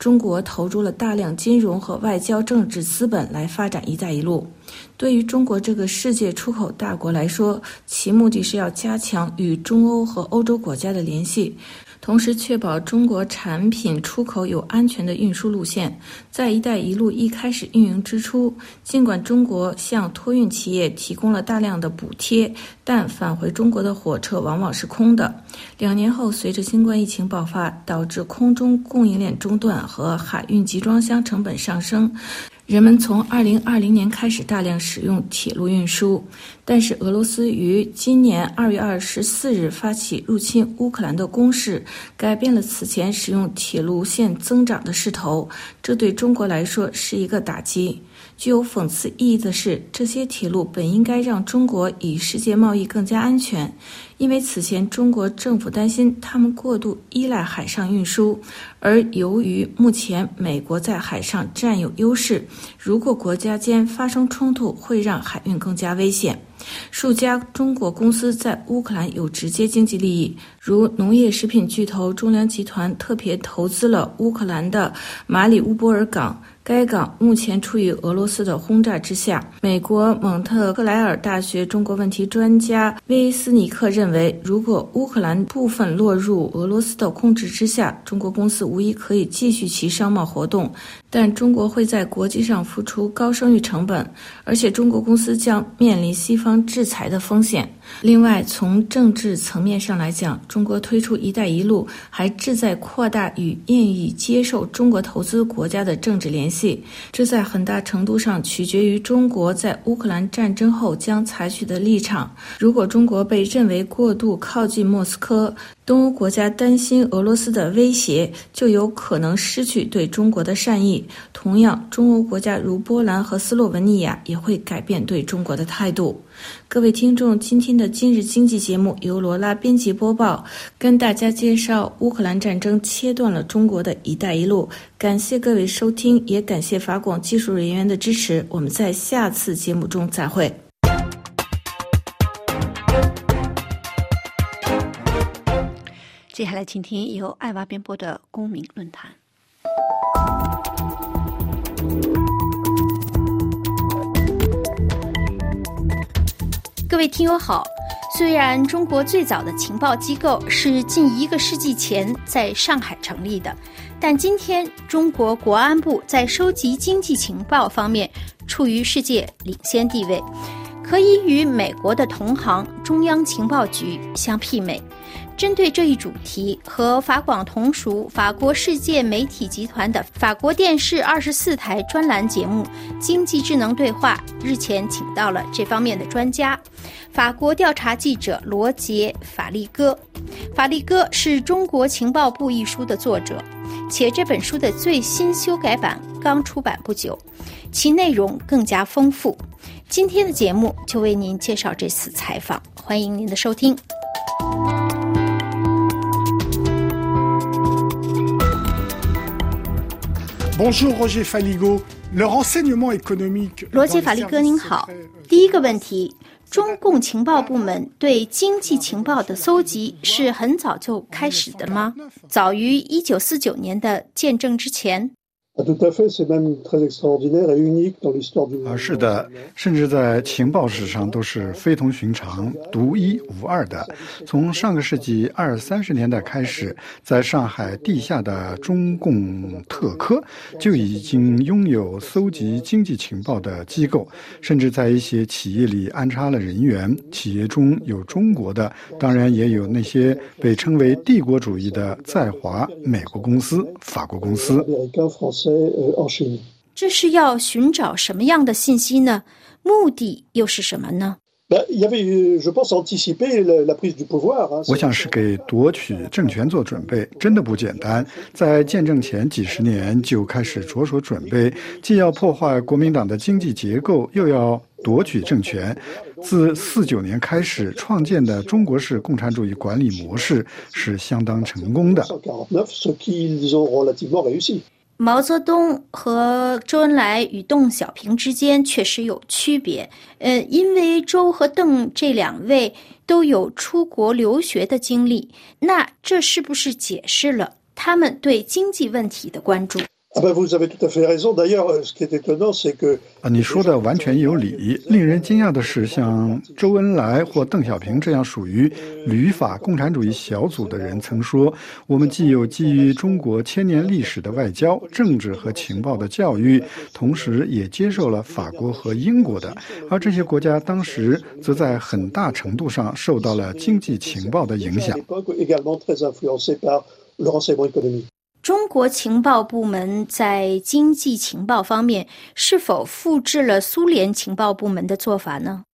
Speaker 7: 中国投入了大量金融和外交政治资本来发展“一带一路”。对于中国这个世界出口大国来说，其目的是要加强与中欧和欧洲国家的联系。同时确保中国产品出口有安全的运输路线。在“一带一路”一开始运营之初，尽管中国向托运企业提供了大量的补贴，但返回中国的火车往往是空的。两年后，随着新冠疫情爆发，导致空中供应链中断和海运集装箱成本上升。人们从二零二零年开始大量使用铁路运输，但是俄罗斯于今年二月二十四日发起入侵乌克兰的攻势，改变了此前使用铁路线增长的势头，这对中国来说是一个打击。具有讽刺意义的是，这些铁路本应该让中国与世界贸易更加安全，因为此前中国政府担心他们过度依赖海上运输，而由于目前美国在海上占有优势，如果国家间发生冲突，会让海运更加危险。数家中国公司在乌克兰有直接经济利益，如农业食品巨头中粮集团特别投资了乌克兰的马里乌波尔港。该港目前处于俄罗斯的轰炸之下。美国蒙特克莱尔大学中国问题专家威斯尼克认为，如果乌克兰部分落入俄罗斯的控制之下，中国公司无疑可以继续其商贸活动，但中国会在国际上付出高声誉成本，而且中国公司将面临西方制裁的风险。另外，从政治层面上来讲，中国推出“一带一路”还志在扩大与愿意接受中国投资国家的政治联系。这在很大程度上取决于中国在乌克兰战争后将采取的立场。如果中国被认为过度靠近莫斯科，东欧国家担心俄罗斯的威胁，就有可能失去对中国的善意。同样，中欧国家如波兰和斯洛文尼亚也会改变对中国的态度。各位听众，今天的今日经济节目由罗拉编辑播报，跟大家介绍乌克兰战争切断了中国的一带一路。感谢各位收听，也感谢法广技术人员的支持。我们在下次节目中再会。
Speaker 4: 接下来，请听由艾娃编播的公民论坛。
Speaker 8: 各位听友好，虽然中国最早的情报机构是近一个世纪前在上海成立的，但今天中国国安部在收集经济情报方面处于世界领先地位，可以与美国的同行中央情报局相媲美。针对这一主题，和法广同属法国世界媒体集团的法国电视二十四台专栏节目《经济智能对话》日前请到了这方面的专家，法国调查记者罗杰·法利戈。法利戈是中国情报部一书的作者，且这本书的最新修改版刚出版不久，其内容更加丰富。今天的节目就为您介绍这次采访，欢迎您的收听。
Speaker 9: Bonjour Roger Faligo. Le renseignement économique.
Speaker 8: 罗杰·法利戈，您好。第一个问题，中共情报部门对经济情报的搜集是很早就开始的吗？早于一九四九年的见证之前？
Speaker 1: 啊，是的，甚至在情报史上都是非同寻常、独一无二的。从上个世纪二三十年代开始，在上海地下的中共特科就已经拥有搜集经济情报的机构，甚至在一些企业里安插了人员。企业中有中国的，当然也有那些被称为帝国主义的在华美国公司、法国公司。
Speaker 8: 这是要寻找什么样的信息呢？目的又是什么呢？
Speaker 1: 我想是给夺取政权做准备，真的不简单。在建政前几十年就开始着手准备，既要破坏国民党的经济结构，又要夺取政权。自四九年开始创建的中国式共产主义管理模式是相当成功的。
Speaker 8: 毛泽东和周恩来与邓小平之间确实有区别，呃，因为周和邓这两位都有出国留学的经历，那这是不是解释了他们对经济问题的关注？
Speaker 1: 啊，你说的完全有理。令人惊讶的是，像周恩来或邓小平这样属于旅法共产主义小组的人，曾说：“我们既有基于中国千年历史的外交、政治和情报的教育，同时也接受了法国和英国的。而这些国家当时则在很大程度上受到了经济情报的影响。”
Speaker 8: 中国情报部门在经济情报方面是否复制了苏联情报部门的做法呢？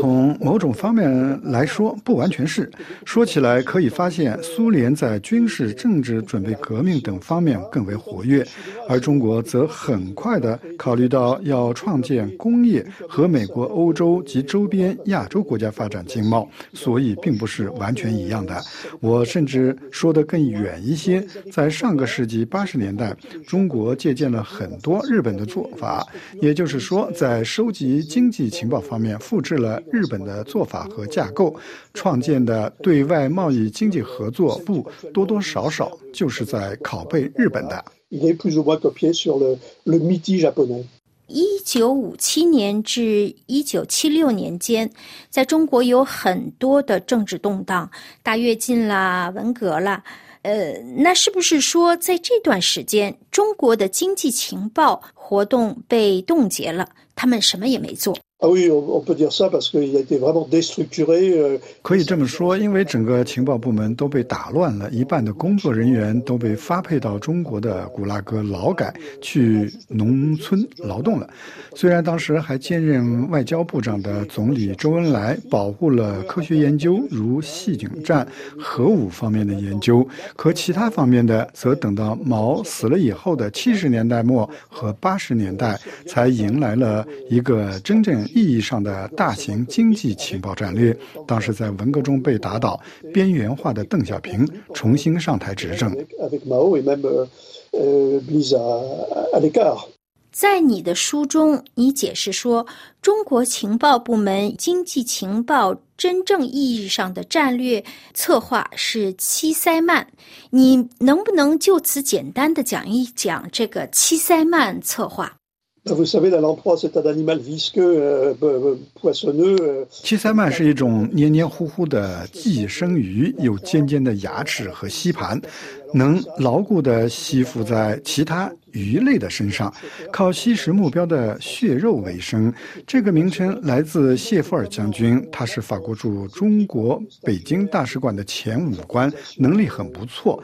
Speaker 1: 从某种方面来说，不完全是。说起来，可以发现苏联在军事、政治、准备革命等方面更为活跃，而中国则很快地考虑到要创建工业和美国、欧洲及周边亚洲国家发展经贸，所以并不是完全一样的。我甚至说得更远一些，在上个世纪八十年代，中国借鉴了很多日本的做法，也就是说。在收集经济情报方面，复制了日本的做法和架构，创建的对外贸易经济合作部多多少少就是在拷贝日本的。
Speaker 8: 一九五七年至一九七六年间，在中国有很多的政治动荡，大跃进啦，文革啦。呃，那是不是说，在这段时间，中国的经济情报活动被冻结了？他们什么也没做。
Speaker 1: 可以这么说，因为整个情报部门都被打乱了，一半的工作人员都被发配到中国的古拉格劳改去农村劳动了。虽然当时还兼任外交部长的总理周恩来保护了科学研究，如细井战、核武方面的研究，可其他方面的则等到毛死了以后的七十年代末和八十年代，才迎来了一个真正。意义上的大型经济情报战略，当时在文革中被打倒、边缘化的邓小平重新上台执政。
Speaker 8: 在你的书中，你解释说，中国情报部门经济情报真正意义上的战略策划是七塞曼。你能不能就此简单的讲一讲这个七塞曼策划？
Speaker 1: 七塞曼是一种黏黏糊糊的寄生鱼，有尖尖的牙齿和吸盘，能牢固地吸附在其他鱼类的身上，靠吸食目标的血肉为生。这个名称来自谢弗尔将军，他是法国驻中国北京大使馆的前武官，能力很不错。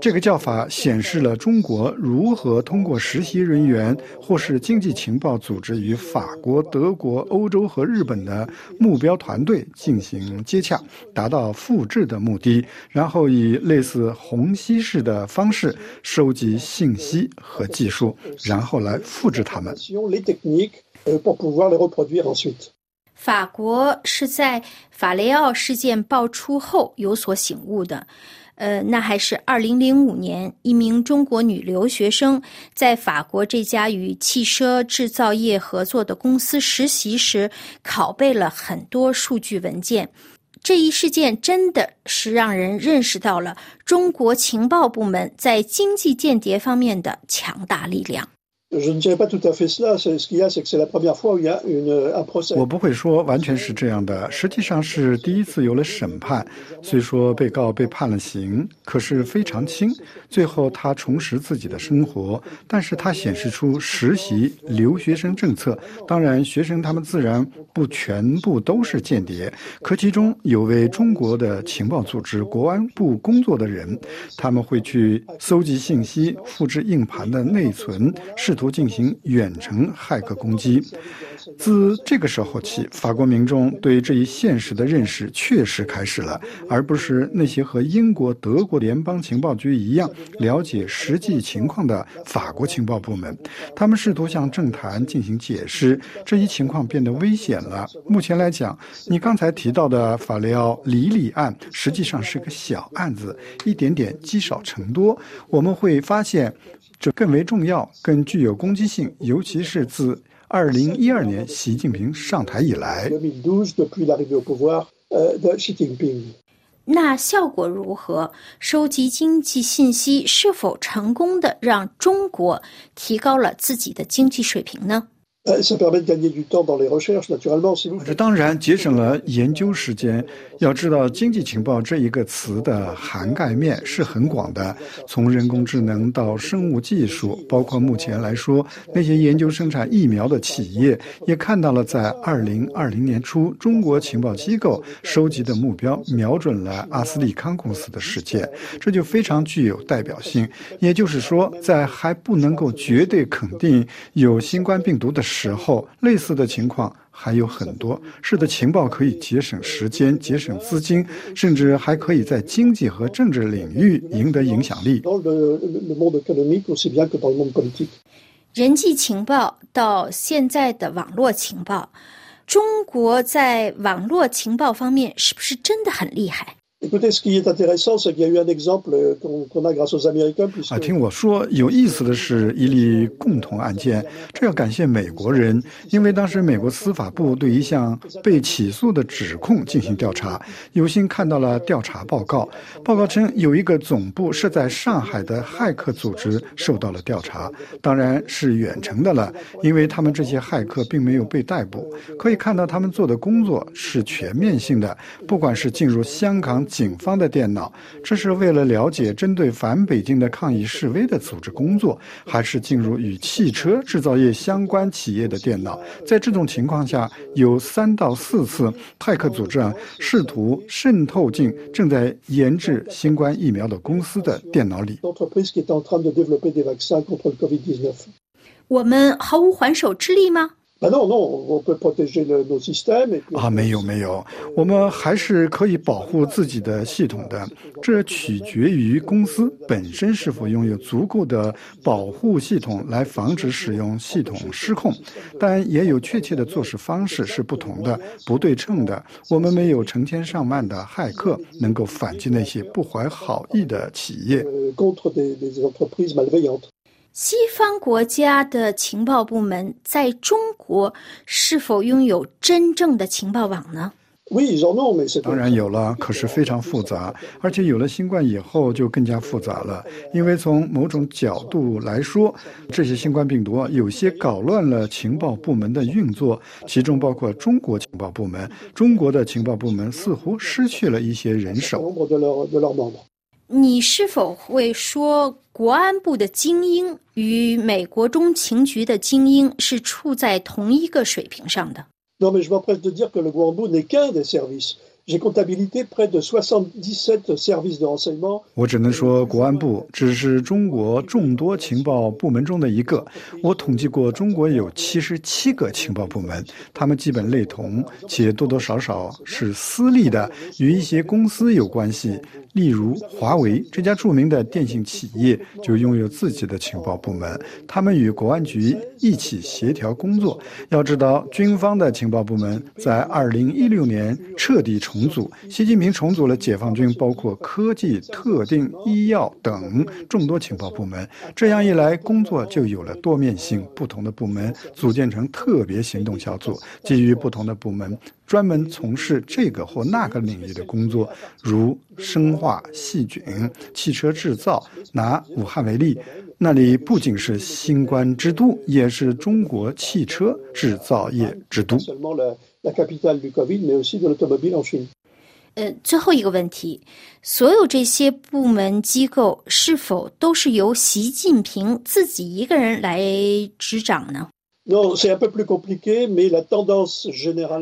Speaker 1: 这个叫法显示了中国如何通过实习人员或是经济情报组织与法国、德国、欧洲和日本的目标团队进行接洽，达到复制的目的，然后以类似虹吸式的方式收集信息和技术，然后来复制他们。
Speaker 8: 法国是在法雷奥事件爆出后有所醒悟的。呃，那还是二零零五年，一名中国女留学生在法国这家与汽车制造业合作的公司实习时，拷贝了很多数据文件。这一事件真的是让人认识到了中国情报部门在经济间谍方面的强大力量。
Speaker 1: 我不会说完全是这样的，实际上是第一次有了审判。虽说被告被判了刑，可是非常轻。最后他重拾自己的生活，但是他显示出实习留学生政策。当然，学生他们自然不全部都是间谍，可其中有为中国的情报组织国安部工作的人，他们会去搜集信息、复制硬盘的内存，试图。图进行远程骇客攻击。自这个时候起，法国民众对这一现实的认识确实开始了，而不是那些和英国、德国联邦情报局一样了解实际情况的法国情报部门。他们试图向政坛进行解释，这一情况变得危险了。目前来讲，你刚才提到的法雷奥里里案实际上是个小案子，一点点积少成多，我们会发现这更为重要、更具有攻击性，尤其是自。二零一二年，习近平上台以来，
Speaker 8: 那效果如何？收集经济信息是否成功的让中国提高了自己的经济水平呢？
Speaker 1: 这当然节省了研究时间。要知道，经济情报这一个词的涵盖面是很广的，从人工智能到生物技术，包括目前来说，那些研究生产疫苗的企业也看到了，在二零二零年初，中国情报机构收集的目标瞄准了阿斯利康公司的事件，这就非常具有代表性。也就是说，在还不能够绝对肯定有新冠病毒的时，时候，类似的情况还有很多。是的，情报可以节省时间、节省资金，甚至还可以在经济和政治领域赢得影响力。
Speaker 8: 人际情报到现在的网络情报，中国在网络情报方面是不是真的很厉害？
Speaker 1: 啊，听我说，有意思的是一例共同案件，这要感谢美国人，因为当时美国司法部对一项被起诉的指控进行调查，有幸看到了调查报告。报告称，有一个总部设在上海的骇客组织受到了调查，当然是远程的了，因为他们这些骇客并没有被逮捕。可以看到，他们做的工作是全面性的，不管是进入香港。警方的电脑，这是为了了解针对反北京的抗议示威的组织工作，还是进入与汽车制造业相关企业的电脑？在这种情况下，有三到四次，泰克组织啊试图渗透进正在研制新冠疫苗的公司的电脑里。
Speaker 8: 我们毫无还手之力吗？
Speaker 1: 啊，没有没有，我们还是可以保护自己的系统的。这取决于公司本身是否拥有足够的保护系统来防止使用系统失控。但也有确切的做事方式是不同的、不对称的。我们没有成千上万的骇客能够反击那些不怀好意的企业。
Speaker 8: 西方国家的情报部门在中国是否拥有真正的情报网呢？
Speaker 1: 当然有了，可是非常复杂，而且有了新冠以后就更加复杂了。因为从某种角度来说，这些新冠病毒有些搞乱了情报部门的运作，其中包括中国情报部门。中国的情报部门似乎失去了一些人手。
Speaker 8: 你是否会说，国安部的精英与美国中情局的精英是处在同一个水平上的？
Speaker 1: 我只能说，国安部只是中国众多情报部门中的一个。我统计过，中国有七十七个情报部门，他们基本类同，且多多少少是私立的，与一些公司有关系。例如，华为这家著名的电信企业就拥有自己的情报部门，他们与国安局一起协调工作。要知道，军方的情报部门在二零一六年彻底重组，习近平重组了解放军包括科技、特定、医药等众多情报部门。这样一来，工作就有了多面性，不同的部门组建成特别行动小组，基于不同的部门。专门从事这个或那个领域的工作，如生化细菌、汽车制造。拿武汉为例，那里不仅是新冠之都，也是中国汽车制造业之都。
Speaker 8: 呃，最后一个问题，所有这些部门机构是否都是由习近平自己一个人来执掌呢？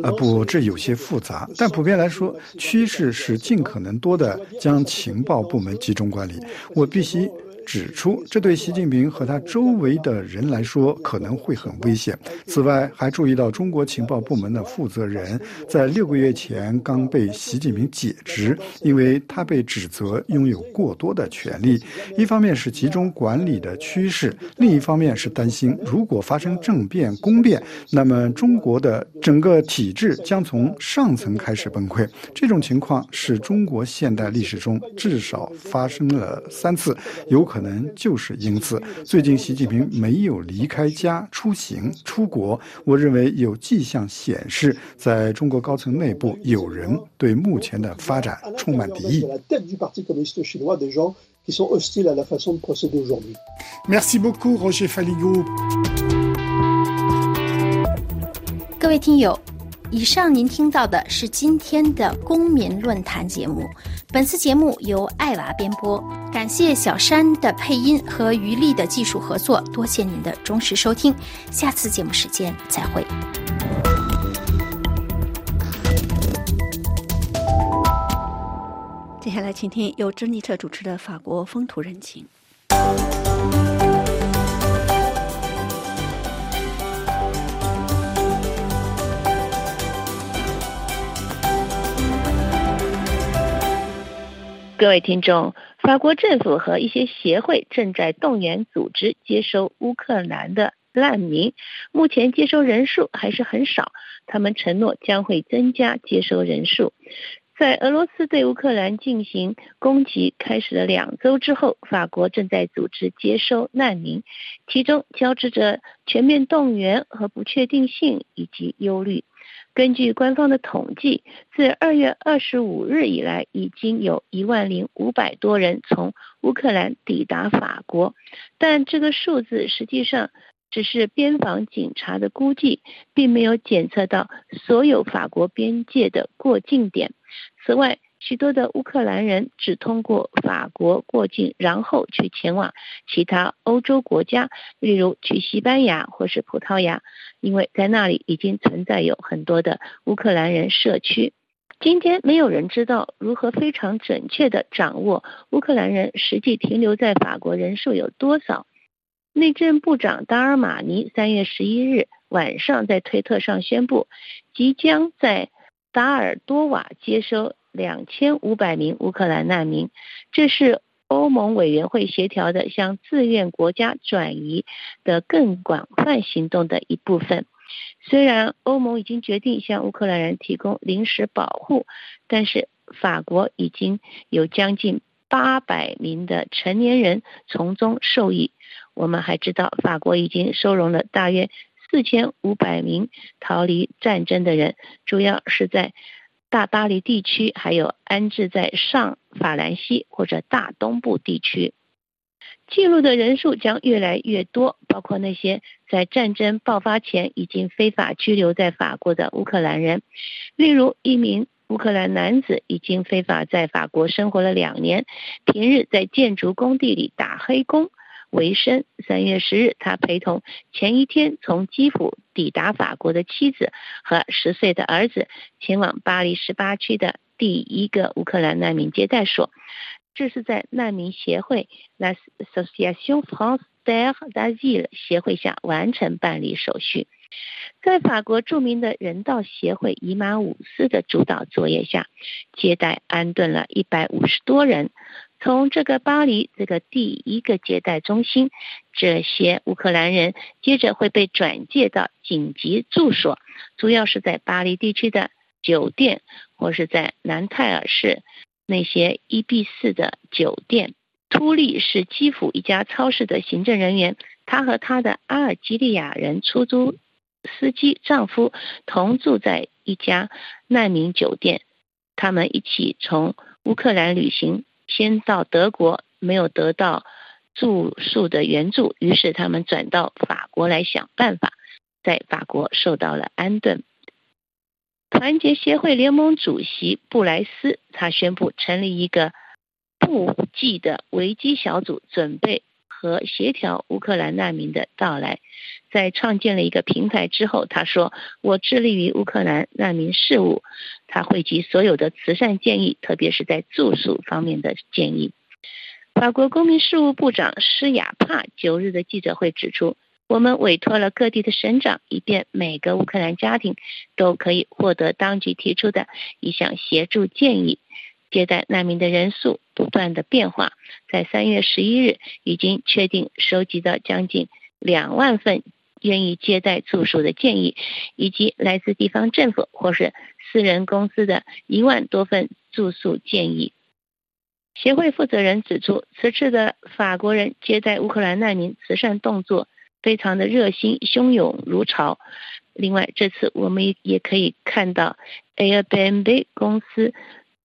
Speaker 1: 啊不，这有些复杂，但普遍来说，趋势是尽可能多的将情报部门集中管理。我必须指出，这对习近平和他周围的人来说可能会很危险。此外，还注意到中国情报部门的负责人在六个月前刚被习近平解职，因为他被指责拥有过多的权利。一方面是集中管理的趋势，另一方面是担心如果发生政变、宫变，那么中国的整个体制将从上层开始崩溃。这种情况是中国现代历史中至少发生了三次，有可能就是因此，最近习近平没有离开家出行出国。我认为有迹象显示，在中国高层内部有人对目前的发展充满敌意。
Speaker 9: Merci beaucoup, Roger Faligo。
Speaker 8: 各位听友。以上您听到的是今天的公民论坛节目。本次节目由艾娃编播，感谢小山的配音和于丽的技术合作，多谢您的忠实收听。下次节目时间再会。
Speaker 4: 接下来，请听由珍妮特主持的法国风土人情。
Speaker 2: 各位听众，法国政府和一些协会正在动员组织接收乌克兰的难民，目前接收人数还是很少。他们承诺将会增加接收人数。在俄罗斯对乌克兰进行攻击开始了两周之后，法国正在组织接收难民，其中交织着全面动员和不确定性以及忧虑。根据官方的统计，自二月二十五日以来，已经有一万零五百多人从乌克兰抵达法国，但这个数字实际上只是边防警察的估计，并没有检测到所有法国边界的过境点。此外，许多的乌克兰人只通过法国过境，然后去前往其他欧洲国家，例如去西班牙或是葡萄牙，因为在那里已经存在有很多的乌克兰人社区。今天没有人知道如何非常准确地掌握乌克兰人实际停留在法国人数有多少。内政部长达尔马尼三月十一日晚上在推特上宣布，即将在达尔多瓦接收。两千五百名乌克兰难民，这是欧盟委员会协调的向自愿国家转移的更广泛行动的一部分。虽然欧盟已经决定向乌克兰人提供临时保护，但是法国已经有将近八百名的成年人从中受益。我们还知道，法国已经收容了大约四千五百名逃离战争的人，主要是在。大巴黎地区还有安置在上法兰西或者大东部地区，记录的人数将越来越多，包括那些在战争爆发前已经非法居留在法国的乌克兰人。例如，一名乌克兰男子已经非法在法国生活了两年，平日在建筑工地里打黑工。为生。三月十日，他陪同前一天从基辅抵达法国的妻子和十岁的儿子，前往巴黎十八区的第一个乌克兰难民接待所。这是在难民协会 （L'Association France des Asiles） 协会下完成办理手续。在法国著名的人道协会伊马伍斯的主导作业下，接待安顿了一百五十多人。从这个巴黎这个第一个接待中心，这些乌克兰人接着会被转介到紧急住所，主要是在巴黎地区的酒店，或是在南泰尔市那些一 B 四的酒店。图利是基辅一家超市的行政人员，他和他的阿尔及利亚人出租司机丈夫同住在一家难民酒店，他们一起从乌克兰旅行。先到德国没有得到住宿的援助，于是他们转到法国来想办法，在法国受到了安顿。团结协会联盟主席布莱斯他宣布成立一个不计的危机小组，准备和协调乌克兰难民的到来。在创建了一个平台之后，他说：“我致力于乌克兰难民事务。”他汇集所有的慈善建议，特别是在住宿方面的建议。法国公民事务部长施雅帕九日的记者会指出，我们委托了各地的省长，以便每个乌克兰家庭都可以获得当局提出的一项协助建议。接待难民的人数不断的变化，在三月十一日已经确定收集到将近两万份愿意接待住宿的建议，以及来自地方政府或是私人公司的一万多份住宿建议。协会负责人指出，此次的法国人接待乌克兰难民慈善动作非常的热心、汹涌如潮。另外，这次我们也可以看到 Airbnb 公司。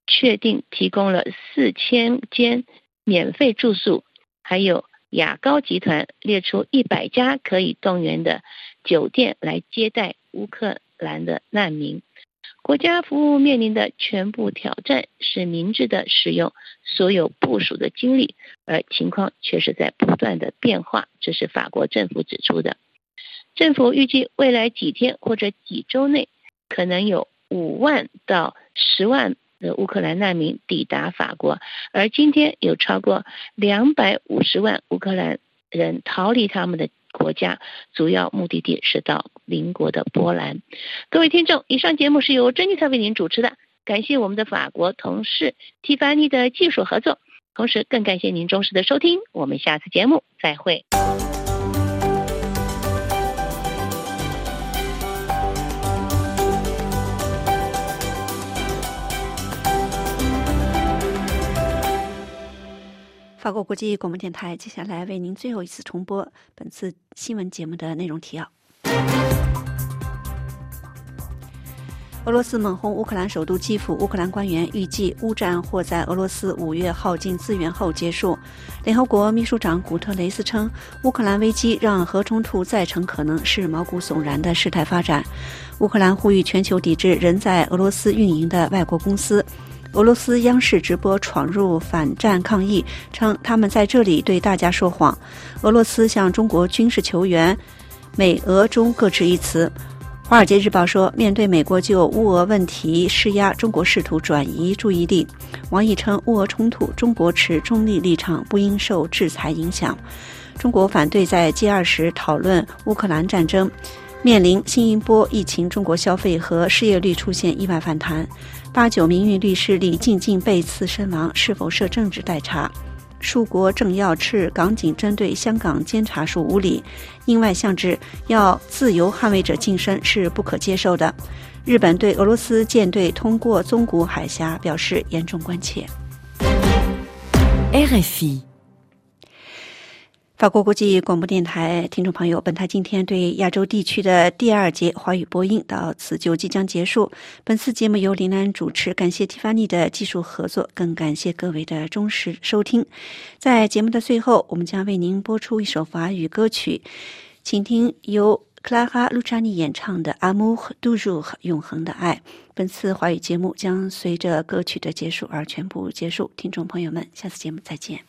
Speaker 2: 确定提供了四千间免费住宿，还有雅高集团列出一百家可以动员的酒店来接待乌克兰的难民。国家服务面临的全部挑战是明智的使用所有部署的精力，而情况却是在不断的变化。这是法国政府指出的。政府预计未来几天或者几周内，可能有五万到十万。的乌克兰难民抵达法国，而今天有超过两百五十万乌克兰人逃离他们的国家，主要目的地是到邻国的波兰。各位听众，以上节目是由珍妮特为您主持的，感谢我们的法国同事蒂凡尼的技术合作，同时更感谢您忠实的收听，我们下次节目再会。
Speaker 4: 法国国际广播电台接下来为您最后一次重播本次新闻节目的内容提要：俄罗斯猛轰乌克兰首都基辅，乌克兰官员预计乌战或在俄罗斯五月耗尽资源后结束。联合国秘书长古特雷斯称，乌克兰危机让核冲突再成可能是毛骨悚然的事态发展。乌克兰呼吁全球抵制仍在俄罗斯运营的外国公司。俄罗斯央视直播闯入反战抗议，称他们在这里对大家说谎。俄罗斯向中国军事求援，美俄中各执一词。华尔街日报说，面对美国就乌俄问题施压，中国试图转移注意力。王毅称，乌俄冲突，中国持中立立场，不应受制裁影响。中国反对在 G 二时讨论乌克兰战争。面临新一波疫情，中国消费和失业率出现意外反弹。八九名运律师李静静被刺身亡，是否涉政治代查？数国政要斥港警针对香港监察署无理，应外向之要自由捍卫者晋升是不可接受的。日本对俄罗斯舰队通过宗谷海峡表示严重关切。
Speaker 5: RFI。
Speaker 4: 法国国际广播电台听众朋友，本台今天对亚洲地区的第二节华语播音到此就即将结束。本次节目由林兰主持，感谢蒂凡尼的技术合作，更感谢各位的忠实收听。在节目的最后，我们将为您播出一首法语歌曲，请听由克拉哈·卢查尼演唱的《阿姆杜入永恒的爱》。本次华语节目将随着歌曲的结束而全部结束。听众朋友们，下次节目再见。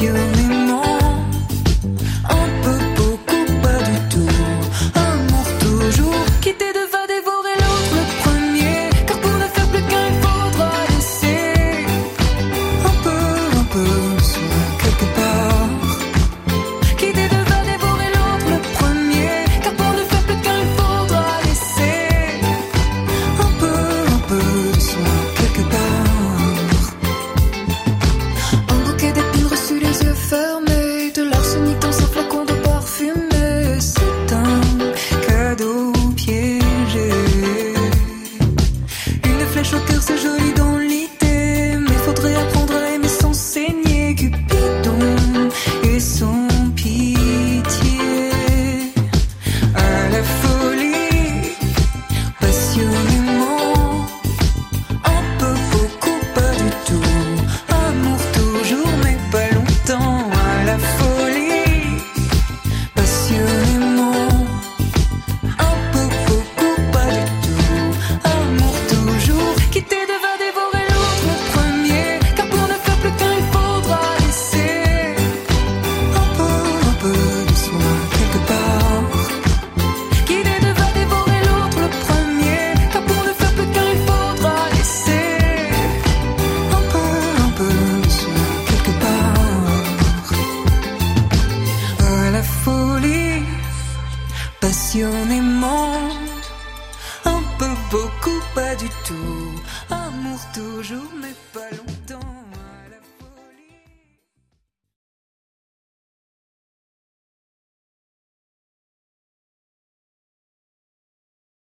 Speaker 10: you